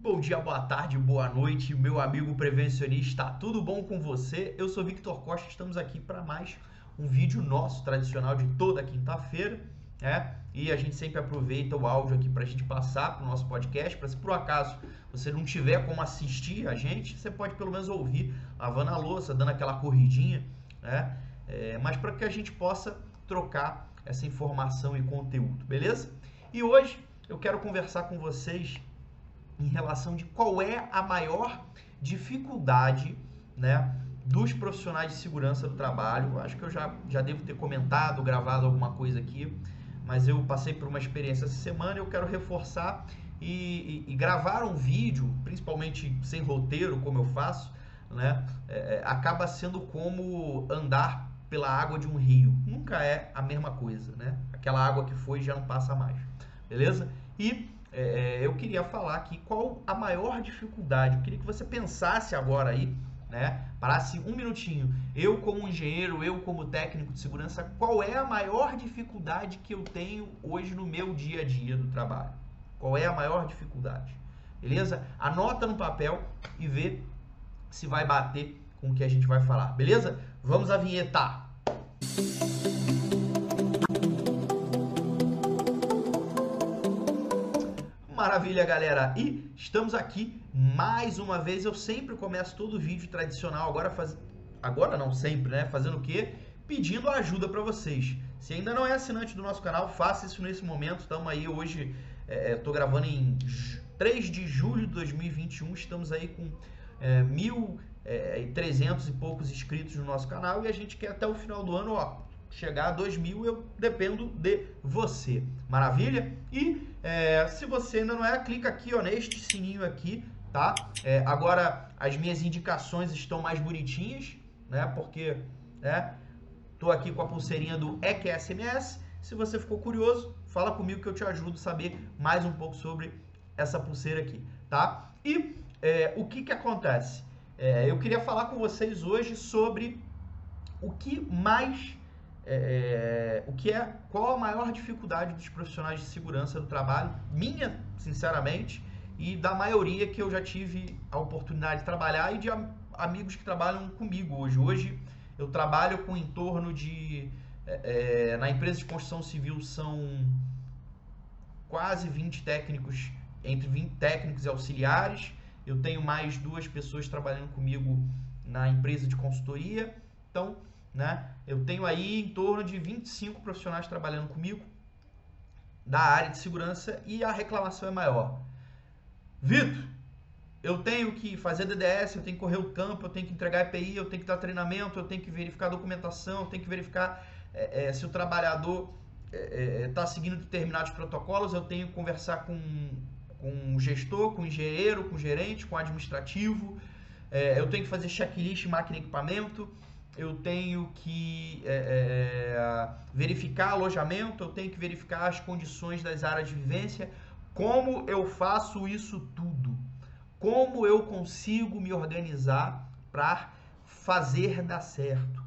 Bom dia, boa tarde, boa noite, meu amigo prevencionista. Tudo bom com você? Eu sou Victor Costa, estamos aqui para mais um vídeo nosso tradicional de toda quinta-feira, né? E a gente sempre aproveita o áudio aqui para a gente passar para o nosso podcast, para se por acaso você não tiver como assistir a gente, você pode pelo menos ouvir lavando a louça, dando aquela corridinha, né? É, mas para que a gente possa trocar essa informação e conteúdo, beleza? E hoje eu quero conversar com vocês em relação de qual é a maior dificuldade, né, dos profissionais de segurança do trabalho. Acho que eu já, já devo ter comentado, gravado alguma coisa aqui, mas eu passei por uma experiência essa semana e eu quero reforçar e, e, e gravar um vídeo, principalmente sem roteiro, como eu faço, né, é, é acaba sendo como andar pela água de um rio. Nunca é a mesma coisa, né? Aquela água que foi já não passa mais, beleza? E é, é, eu queria falar aqui qual a maior dificuldade. Eu queria que você pensasse agora aí, né? Parasse um minutinho. Eu como engenheiro, eu como técnico de segurança, qual é a maior dificuldade que eu tenho hoje no meu dia a dia do trabalho? Qual é a maior dificuldade? Beleza? Anota no papel e vê se vai bater com o que a gente vai falar. Beleza? Vamos à vinheta. Maravilha, galera. E estamos aqui mais uma vez. Eu sempre começo todo vídeo tradicional agora faz... agora não sempre, né? Fazendo o quê? Pedindo ajuda para vocês. Se ainda não é assinante do nosso canal, faça isso nesse momento. Estamos aí hoje, estou é, é gravando em 3 de julho de 2021. Estamos aí com é, mil é, 300 e poucos inscritos no nosso canal e a gente quer até o final do ano, ó, chegar a 2 mil, eu dependo de você. Maravilha? E é, se você ainda não é, clica aqui ó, neste sininho aqui, tá? É, agora as minhas indicações estão mais bonitinhas, né? Porque, né? Tô aqui com a pulseirinha do EQSMS. Se você ficou curioso, fala comigo que eu te ajudo a saber mais um pouco sobre essa pulseira aqui, tá? E é, o que que acontece? É, eu queria falar com vocês hoje sobre o que mais é, o que é qual a maior dificuldade dos profissionais de segurança do trabalho, minha, sinceramente, e da maioria que eu já tive a oportunidade de trabalhar e de amigos que trabalham comigo hoje. Hoje eu trabalho com em torno de é, é na empresa de construção civil são quase 20 técnicos, entre 20 técnicos e auxiliares. Eu tenho mais duas pessoas trabalhando comigo na empresa de consultoria. Então, né? Eu tenho aí em torno de 25 profissionais trabalhando comigo da área de segurança e a reclamação é maior. Vitor, eu tenho que fazer DDS, eu tenho que correr o campo, eu tenho que entregar EPI, eu tenho que dar treinamento, eu tenho que verificar documentação, eu tenho que verificar é, é, se o trabalhador está é, é tá seguindo determinados protocolos, eu tenho que conversar com, com o gestor, com o engenheiro, com o gerente, com o administrativo, é, eu tenho que fazer checklist máquina e equipamento, eu tenho que é, é, verificar alojamento, eu tenho que verificar as condições das áreas de vivência. Como eu faço isso tudo? Como eu consigo me organizar para fazer dar certo?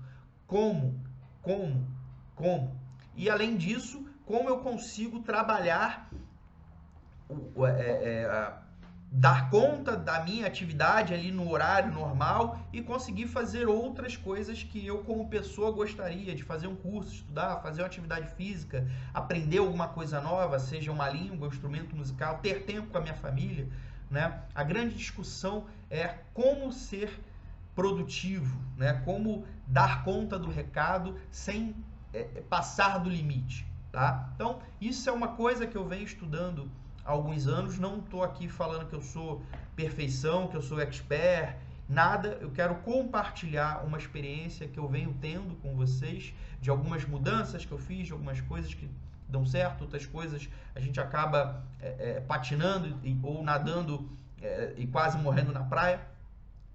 Como? Como? Como? E além disso, como eu consigo trabalhar é, é, dar conta da minha atividade ali no horário normal e conseguir fazer outras coisas que eu como pessoa gostaria de fazer um curso, estudar, fazer uma atividade física, aprender alguma coisa nova, seja uma língua, um instrumento musical, ter tempo com a minha família, né? A grande discussão é como ser produtivo, né? Como dar conta do recado sem é, passar do limite, tá? Então, isso é uma coisa que eu venho estudando há alguns anos. Não estou aqui falando que eu sou perfeição, que eu sou expert, nada. Eu quero compartilhar uma experiência que eu venho tendo com vocês, de algumas mudanças que eu fiz, de algumas coisas que dão certo, outras coisas a gente acaba é, é, patinando e, ou nadando é, e quase morrendo na praia.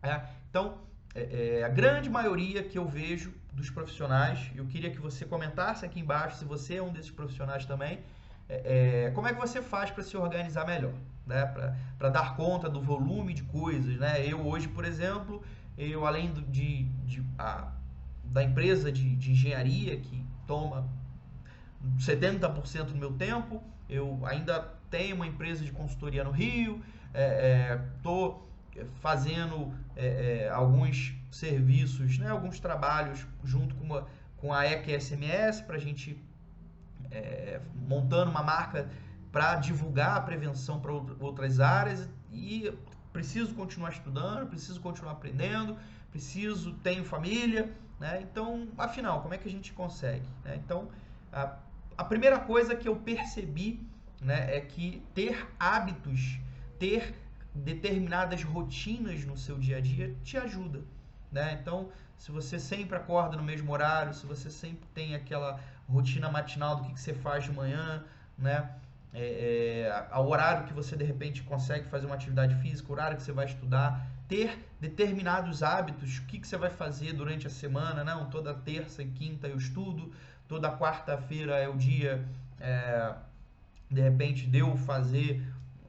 É. então, é, é, a grande maioria que eu vejo dos profissionais, eu queria que você comentasse aqui embaixo se você é um desses profissionais também, é, é, como é que você faz para se organizar melhor, né? para dar conta do volume de coisas. Né? Eu hoje, por exemplo, eu além de, de a, da empresa de, de engenharia que toma 70% do meu tempo, eu ainda tenho uma empresa de consultoria no Rio, estou é, é, fazendo é, é, alguns serviços, né, alguns trabalhos junto com, uma, com a EC SMS para a gente é, montando uma marca para divulgar a prevenção para outras áreas e preciso continuar estudando, preciso continuar aprendendo, preciso, tenho família, né? Então, afinal, como é que a gente consegue? Né? Então, a, a primeira coisa que eu percebi né, é que ter hábitos, ter determinadas rotinas no seu dia a dia te ajuda. Né? Então, se você sempre acorda no mesmo horário, se você sempre tem aquela rotina matinal do que, que você faz de manhã, né? É, é, ao horário que você de repente consegue fazer uma atividade física, o horário que você vai estudar, ter determinados hábitos, o que, que você vai fazer durante a semana, não, toda terça e quinta eu estudo, toda quarta-feira é o dia, é, de repente, deu fazer,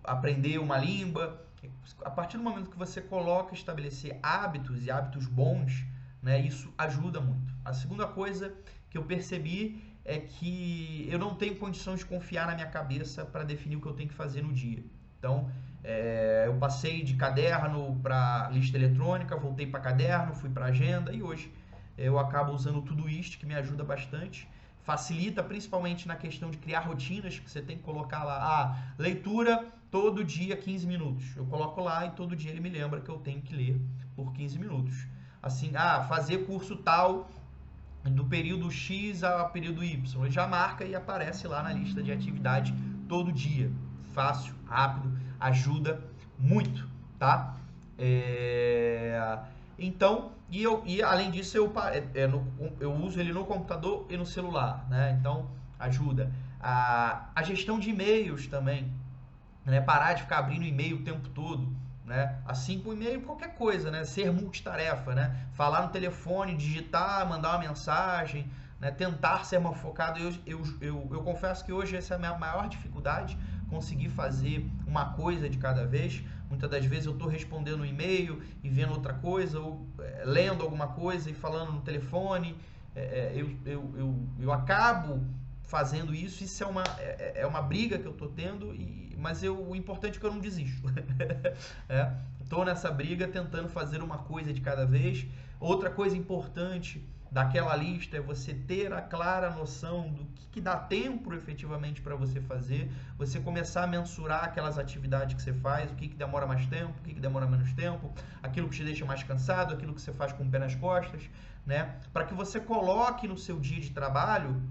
aprender uma língua, a partir do momento que você coloca estabelecer hábitos e hábitos bons, né, isso ajuda muito. A segunda coisa que eu percebi é que eu não tenho condições de confiar na minha cabeça para definir o que eu tenho que fazer no dia. Então, é, eu passei de caderno para lista eletrônica, voltei para caderno, fui para agenda e hoje eu acabo usando o Todoist, que me ajuda bastante. Facilita principalmente na questão de criar rotinas, que você tem que colocar lá, ah, leitura todo dia 15 minutos. Eu coloco lá e todo dia ele me lembra que eu tenho que ler por 15 minutos. Assim, ah, fazer curso tal do período X ao período Y. Ele já marca e aparece lá na lista de atividade todo dia. Fácil, rápido, ajuda muito, tá? É... Então, e, eu, e além disso, eu, é, é, no, eu uso ele no computador e no celular, né? Então, ajuda. A, a gestão de e-mails também, né? Parar de ficar abrindo e-mail o tempo todo né? Assim com e-mail, qualquer coisa, né? Ser multitarefa, né? Falar no telefone, digitar, mandar uma mensagem, né? Tentar ser mais focado. Eu, eu, eu, eu confesso que hoje essa é a minha maior dificuldade, conseguir fazer uma coisa de cada vez. Muitas das vezes eu estou respondendo um e-mail e vendo outra coisa, ou é, lendo alguma coisa e falando no telefone. É, é, eu, eu, eu, eu acabo fazendo isso. Isso é uma, é, é uma briga que eu estou tendo, e, mas eu, o importante é que eu não desisto. Estou é, nessa briga tentando fazer uma coisa de cada vez. Outra coisa importante daquela lista é você ter a clara noção do que, que dá tempo efetivamente para você fazer, você começar a mensurar aquelas atividades que você faz, o que, que demora mais tempo, o que, que demora menos tempo, aquilo que te deixa mais cansado, aquilo que você faz com o pé nas costas, né? Para que você coloque no seu dia de trabalho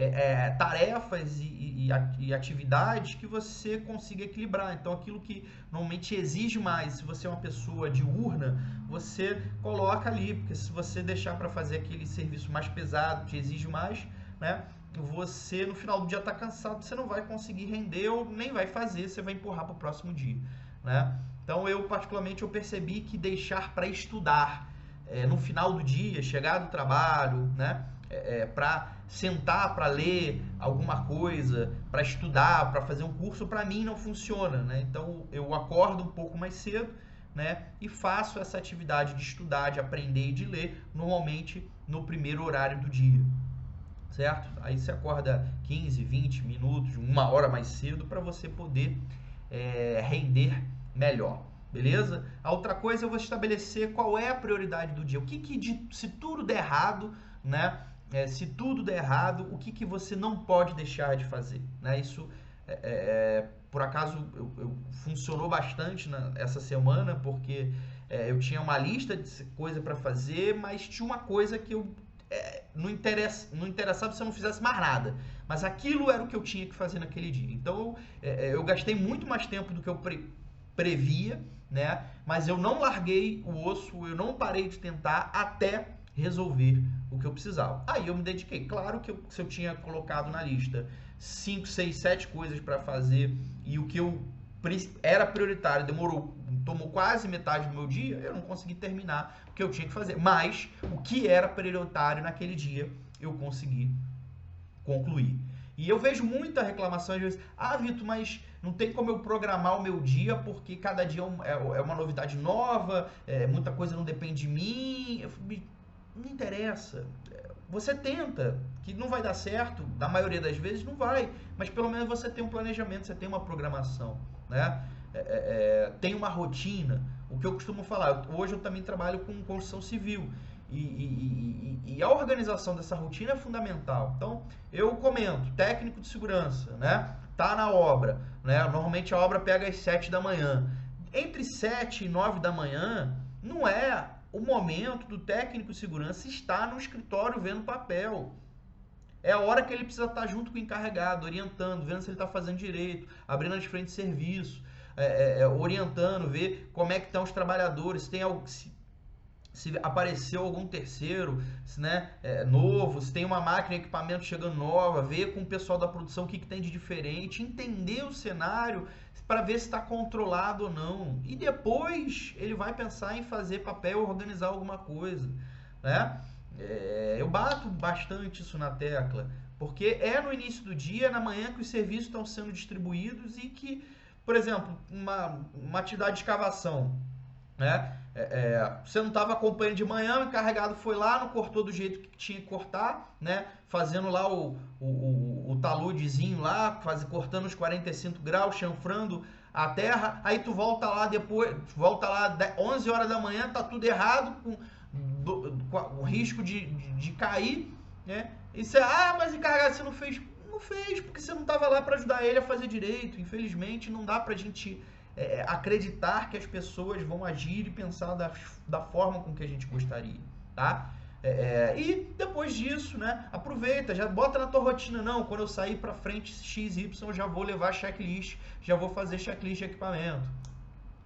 é, é, tarefas e, e, atividades que você consiga equilibrar. Então, aquilo que normalmente exige mais, se você é uma pessoa diurna, você coloca ali, porque se você deixar para fazer aquele serviço mais pesado, que exige mais, né? Você no final do dia está cansado, você não vai conseguir render ou nem vai fazer, você vai empurrar para o próximo dia, né? Então, eu particularmente eu percebi que deixar para estudar é, no final do dia, chegar do trabalho, né? É, é para sentar para ler alguma coisa, para estudar, para fazer um curso, para mim não funciona, né? Então eu acordo um pouco mais cedo, né? E faço essa atividade de estudar, de aprender e de ler, normalmente no primeiro horário do dia, certo? Aí você acorda 15, 20 minutos, uma hora mais cedo para você poder é, render melhor. Beleza? A outra coisa eu vou estabelecer qual é a prioridade do dia. O que, que se tudo der errado, né? É, se tudo der errado, o que, que você não pode deixar de fazer. Né? Isso, é, é, é por acaso, eu, eu, funcionou bastante na, essa semana, porque é, eu tinha uma lista de coisa para fazer, mas tinha uma coisa que eu é, não, interessa, não interessava se eu não fizesse mais nada. Mas aquilo era o que eu tinha que fazer naquele dia. Então, eu gastei muito mais tempo do que eu pre, previa, né? mas eu não larguei o osso, eu não parei de tentar até resolver o que eu precisava. Aí eu me dediquei. Claro que eu, se eu tinha colocado na lista 5, 6, 7 coisas para fazer e o que eu era prioritário demorou, tomou quase metade do meu dia, eu não consegui terminar o que eu tinha que fazer. Mas o que era prioritário naquele dia, eu consegui concluir. E eu vejo muita reclamação às vezes, ah, Vitor, mas não tem como eu programar o meu dia porque cada dia é, é, é uma novidade nova, é, muita coisa não depende de mim. Eu, não interessa. você tenta, que não vai dar certo, na maioria das vezes não vai, mas pelo menos você tem um planejamento, você tem uma programação, né? É, é, é tem uma rotina. O que eu costumo falar, hoje eu também trabalho com construção civil. E, e, e, e, a organização dessa rotina é fundamental. Então, eu comento, técnico de segurança, né? Tá na obra, né? Normalmente a obra pega às 7 da manhã. Entre 7 e 9 da manhã, não é o momento do técnico de segurança estar no escritório vendo papel. É a hora que ele precisa estar junto com o encarregado, orientando, vendo se ele está fazendo direito, abrindo as frentes de serviço, é, é, é, orientando, ver como é que estão os trabalhadores, se tem algo, se se apareceu algum terceiro né, é, novo, se tem uma máquina, equipamento chegando nova, ver com o pessoal da produção o que, que tem de diferente, entender o cenário para ver se está controlado ou não. E depois ele vai pensar em fazer papel, organizar alguma coisa. Né? É, eu bato bastante isso na tecla, porque é no início do dia, na manhã, que os serviços estão sendo distribuídos e que, por exemplo, uma, uma atividade de escavação. Né? É, é, você não estava acompanhando de manhã, o encarregado foi lá, não cortou do jeito que tinha que cortar, né? Fazendo lá o, o, o, o taludezinho lá, faz, cortando os 45 graus, chanfrando a terra, aí tu volta lá depois, volta lá 11 horas da manhã, tá tudo errado, com, do, com o risco de, de, de, cair, né? E você, ah, mas encarregado, você não fez. Não fez, porque você não estava lá para ajudar ele a fazer direito. Infelizmente, não dá pra gente é, acreditar que as pessoas vão agir e pensar da, da forma com que a gente gostaria, tá? É, é e depois disso, né, aproveita, já bota na tua rotina, não, quando eu sair para frente XY, já vou levar checklist, já vou fazer checklist de equipamento,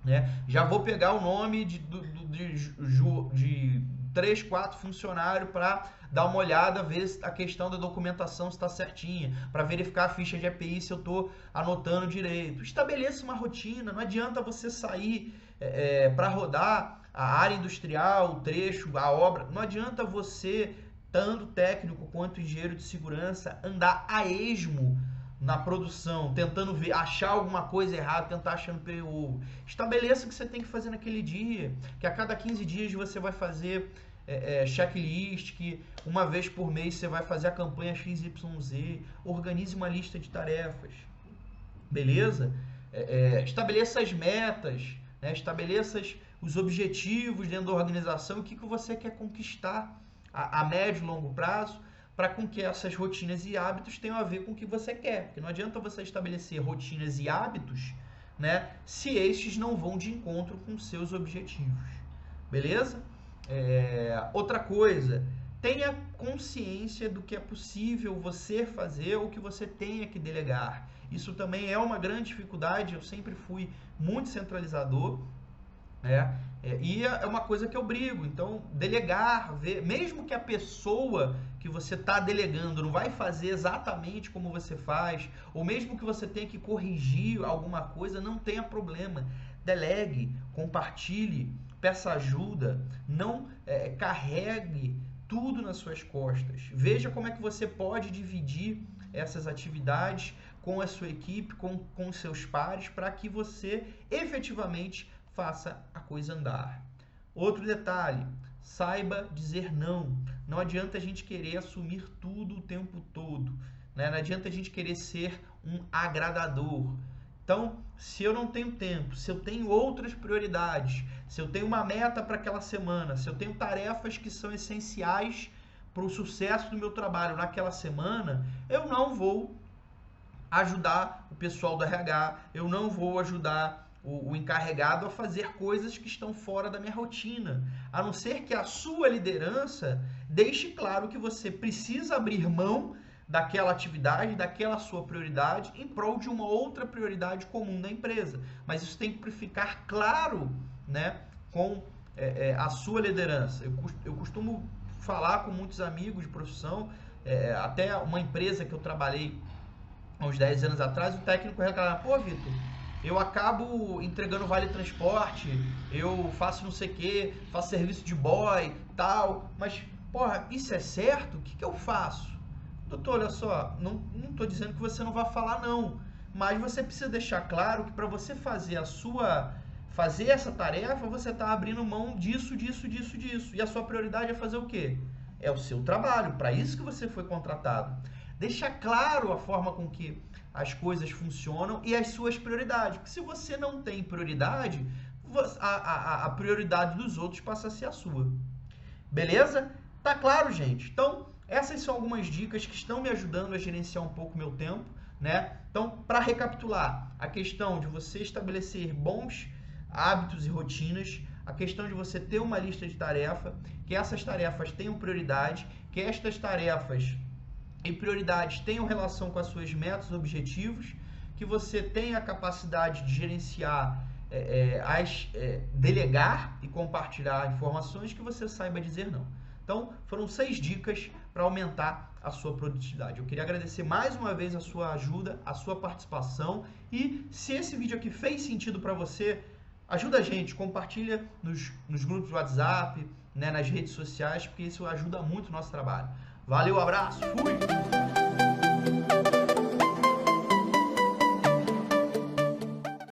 né? Já vou pegar o nome de, de, de, de 3, 4 funcionários para dar uma olhada, ver a questão da documentação está certinha, para verificar a ficha de EPI se eu estou anotando direito. Estabeleça uma rotina, não adianta você sair é, é para rodar a área industrial, o trecho, a obra, não adianta você, tanto técnico quanto engenheiro de segurança, andar a esmo na produção, tentando ver, achar alguma coisa errada, tentar achando PU. Estabeleça o que você tem que fazer naquele dia, que a cada 15 dias você vai fazer é, é, checklist, que uma vez por mês você vai fazer a campanha XYZ, organize uma lista de tarefas, beleza? É, é estabeleça as metas, né? estabeleça os objetivos dentro da organização, o que, que você quer conquistar a, a médio e longo prazo, para com que essas rotinas e hábitos tenham a ver com o que você quer. Porque não adianta você estabelecer rotinas e hábitos né, se estes não vão de encontro com seus objetivos. Beleza? É, outra coisa, tenha consciência do que é possível você fazer ou que você tenha que delegar. Isso também é uma grande dificuldade. Eu sempre fui muito centralizador, né? É, e é uma coisa que eu brigo. Então, delegar, ver, mesmo que a pessoa que você está delegando não vai fazer exatamente como você faz, ou mesmo que você tenha que corrigir alguma coisa, não tenha problema. Delegue, compartilhe, peça ajuda, não é, carregue tudo nas suas costas. Veja como é que você pode dividir essas atividades com a sua equipe, com, com seus pares, para que você efetivamente faça a coisa andar. Outro detalhe, saiba dizer não. Não adianta a gente querer assumir tudo o tempo todo. Né? Não adianta a gente querer ser um agradador. Então, se eu não tenho tempo, se eu tenho outras prioridades, se eu tenho uma meta para aquela semana, se eu tenho tarefas que são essenciais para o sucesso do meu trabalho naquela semana, eu não vou ajudar o pessoal do RH, eu não vou ajudar o, o, encarregado a fazer coisas que estão fora da minha rotina. A não ser que a sua liderança deixe claro que você precisa abrir mão daquela atividade, daquela sua prioridade, em prol de uma outra prioridade comum da empresa. Mas isso tem que ficar claro né, com é, é, a sua liderança. Eu, eu costumo falar com muitos amigos de profissão, é, até uma empresa que eu trabalhei há uns 10 anos atrás, o técnico reclamava, pô, Vitor, eu acabo entregando vale transporte, eu faço não sei o que, faço serviço de boy, tal, mas, porra, isso é certo? O que, que eu faço? Doutor, olha só, não estou dizendo que você não vai falar não, mas você precisa deixar claro que para você fazer a sua fazer essa tarefa, você está abrindo mão disso, disso, disso, disso. E a sua prioridade é fazer o quê? é o seu trabalho, para isso que você foi contratado. Deixa claro a forma com que as coisas funcionam e as suas prioridades. Porque se você não tem prioridade, a, a, a prioridade dos outros passa a ser a sua. Beleza? Tá claro, gente? Então, essas são algumas dicas que estão me ajudando a gerenciar um pouco meu tempo, né? Então, para recapitular, a questão de você estabelecer bons hábitos e rotinas, a questão de você ter uma lista de tarefa, que essas tarefas tenham prioridade, que estas tarefas e prioridades tenham relação com as suas metas e objetivos, que você tenha a capacidade de gerenciar, é, é, as, é, delegar e compartilhar informações que você saiba dizer não. Então, foram seis dicas para aumentar a sua produtividade. Eu queria agradecer mais uma vez a sua ajuda, a sua participação e se esse vídeo aqui fez sentido para você, ajuda a gente, compartilha nos, nos grupos do WhatsApp, né, nas redes sociais, porque isso ajuda muito o nosso trabalho. Valeu, abraço, fui!